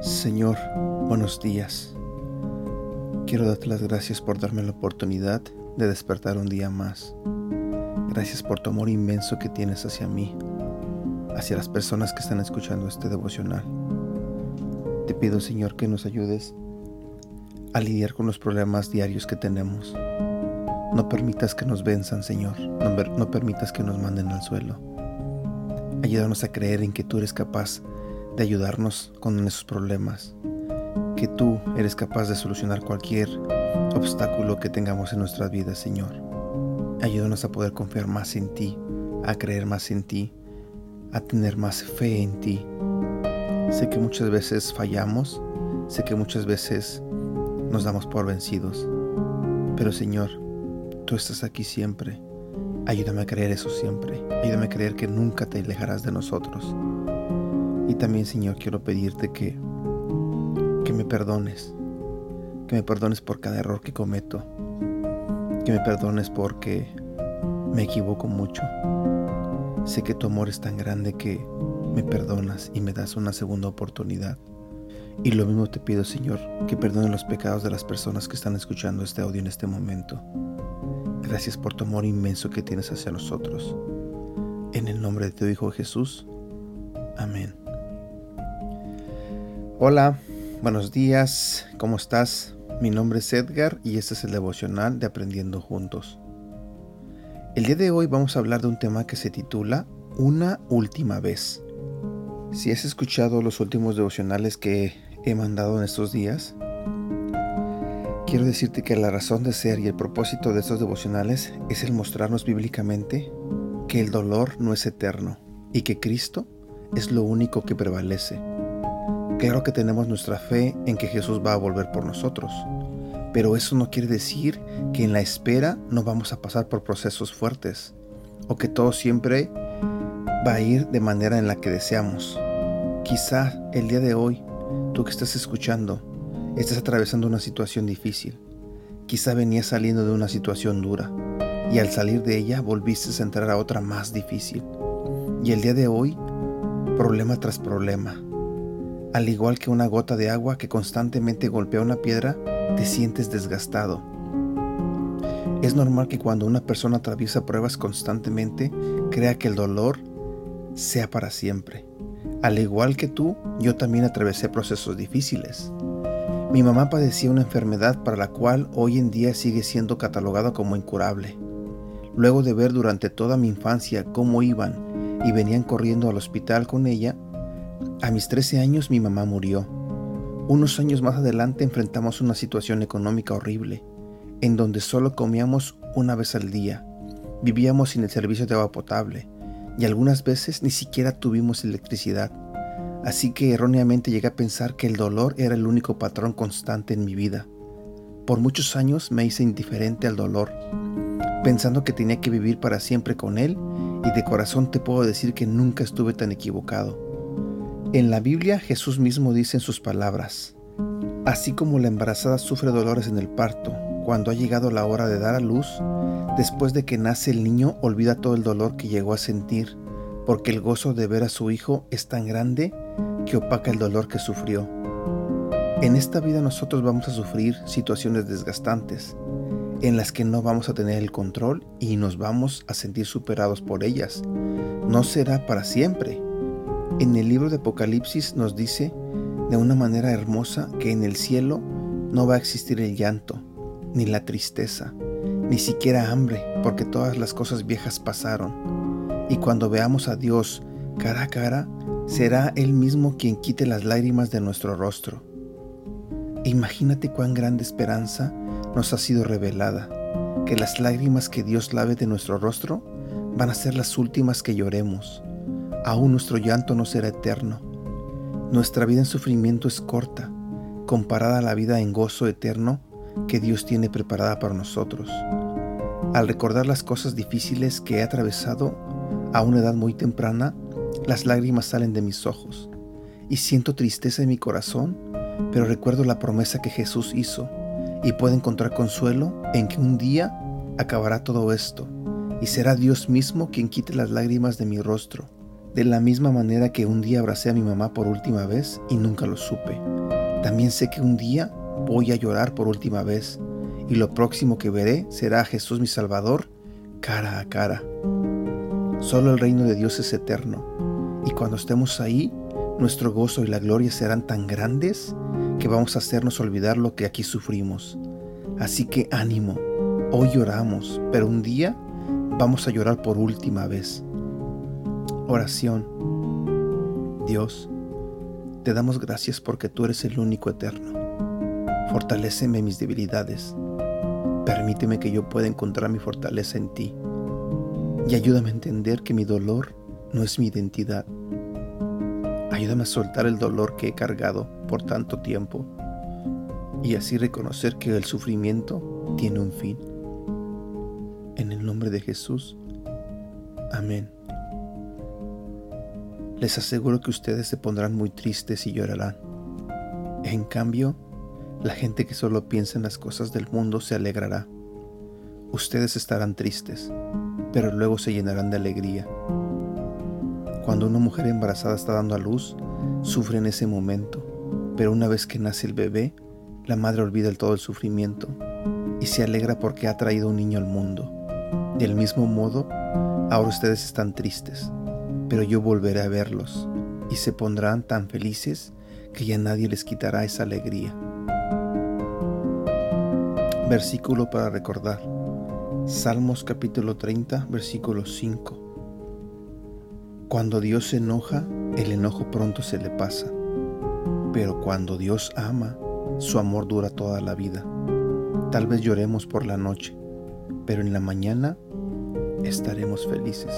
Señor, buenos días. Quiero darte las gracias por darme la oportunidad de despertar un día más. Gracias por tu amor inmenso que tienes hacia mí, hacia las personas que están escuchando este devocional. Te pido, Señor, que nos ayudes a lidiar con los problemas diarios que tenemos. No permitas que nos venzan, Señor. No, permitas que nos manden al suelo. Ayúdanos a creer en que tú eres capaz de ayudarnos con esos problemas. Que tú eres capaz de solucionar cualquier obstáculo que tengamos en nuestras vidas, Señor. Ayúdanos a poder confiar más en ti, a creer más en ti, a tener más fe en ti. Sé que muchas veces fallamos, sé que muchas veces nos damos por vencidos, pero Señor, tú estás aquí siempre. Ayúdame a creer eso siempre. Ayúdame a creer que nunca te alejarás de nosotros. Y también, Señor, quiero pedirte que, que me perdones. Que me perdones por cada error que cometo que me perdones porque me equivoco mucho. Sé que tu amor es tan grande que me perdonas y me das una segunda oportunidad. Y lo mismo te pido, Señor, que perdone los pecados de las personas que están escuchando este audio en este momento. Gracias por tu amor inmenso que tienes hacia nosotros. En el nombre de tu Hijo Jesús. Amén. Hola, buenos días, ¿cómo estás? Mi nombre es Edgar y este es el devocional de Aprendiendo Juntos. El día de hoy vamos a hablar de un tema que se titula Una última vez. Si has escuchado los últimos devocionales que he mandado en estos días, quiero decirte que la razón de ser y el propósito de estos devocionales es el mostrarnos bíblicamente que el dolor no es eterno y que Cristo es lo único que prevalece. Claro que tenemos nuestra fe en que Jesús va a volver por nosotros, pero eso no quiere decir que en la espera no vamos a pasar por procesos fuertes o que todo siempre va a ir de manera en la que deseamos. Quizá el día de hoy, tú que estás escuchando, estás atravesando una situación difícil. Quizá venías saliendo de una situación dura y al salir de ella volviste a entrar a otra más difícil. Y el día de hoy, problema tras problema, al igual que una gota de agua que constantemente golpea una piedra, te sientes desgastado. Es normal que cuando una persona atraviesa pruebas constantemente, crea que el dolor sea para siempre. Al igual que tú, yo también atravesé procesos difíciles. Mi mamá padecía una enfermedad para la cual hoy en día sigue siendo catalogada como incurable. Luego de ver durante toda mi infancia cómo iban y venían corriendo al hospital con ella, a mis 13 años mi mamá murió. Unos años más adelante enfrentamos una situación económica horrible, en donde solo comíamos una vez al día, vivíamos sin el servicio de agua potable y algunas veces ni siquiera tuvimos electricidad. Así que erróneamente llegué a pensar que el dolor era el único patrón constante en mi vida. Por muchos años me hice indiferente al dolor, pensando que tenía que vivir para siempre con él y de corazón te puedo decir que nunca estuve tan equivocado. En la Biblia Jesús mismo dice en sus palabras, así como la embarazada sufre dolores en el parto, cuando ha llegado la hora de dar a luz, después de que nace el niño olvida todo el dolor que llegó a sentir, porque el gozo de ver a su hijo es tan grande que opaca el dolor que sufrió. En esta vida nosotros vamos a sufrir situaciones desgastantes, en las que no vamos a tener el control y nos vamos a sentir superados por ellas. No será para siempre, en el libro de Apocalipsis nos dice de una manera hermosa que en el cielo no va a existir el llanto, ni la tristeza, ni siquiera hambre, porque todas las cosas viejas pasaron. Y cuando veamos a Dios cara a cara, será Él mismo quien quite las lágrimas de nuestro rostro. Imagínate cuán grande esperanza nos ha sido revelada, que las lágrimas que Dios lave de nuestro rostro van a ser las últimas que lloremos aún nuestro llanto no será eterno. Nuestra vida en sufrimiento es corta, comparada a la vida en gozo eterno que Dios tiene preparada para nosotros. Al recordar las cosas difíciles que he atravesado a una edad muy temprana, las lágrimas salen de mis ojos y siento tristeza en mi corazón pero recuerdo la promesa que Jesús hizo y puedo encontrar consuelo en que un día acabará todo esto y será Dios mismo quien quite las lágrimas de mi rostro, de la misma manera que un día abracé a mi mamá por última vez y nunca lo supe. También sé que un día voy a llorar por última vez y lo próximo que veré será a Jesús mi Salvador cara a cara. Solo el reino de Dios es eterno y cuando estemos ahí, nuestro gozo y la gloria serán tan grandes que vamos a hacernos olvidar lo que aquí sufrimos. Así que ánimo, hoy lloramos, pero un día vamos a llorar por última vez. Oración. Dios, te damos gracias porque tú eres el único eterno. Fortaléceme mis debilidades. Permíteme que yo pueda encontrar mi fortaleza en ti. Y ayúdame a entender que mi dolor no es mi identidad. Ayúdame a soltar el dolor que he cargado por tanto tiempo y así reconocer que el sufrimiento tiene un fin. En el nombre de Jesús. Amén. Les aseguro que ustedes se pondrán muy tristes y llorarán. En cambio, la gente que solo piensa en las cosas del mundo se alegrará. Ustedes estarán tristes, pero luego se llenarán de alegría. Cuando una mujer embarazada está dando a luz, sufre en ese momento, pero una vez que nace el bebé, la madre olvida todo el sufrimiento y se alegra porque ha traído un niño al mundo. Del mismo modo, ahora ustedes están tristes, pero yo volveré a verlos y se pondrán tan felices que ya nadie les quitará esa alegría. Versículo para recordar. Salmos capítulo 30, versículo 5. Cuando Dios se enoja, el enojo pronto se le pasa, pero cuando Dios ama, su amor dura toda la vida. Tal vez lloremos por la noche, pero en la mañana estaremos felices.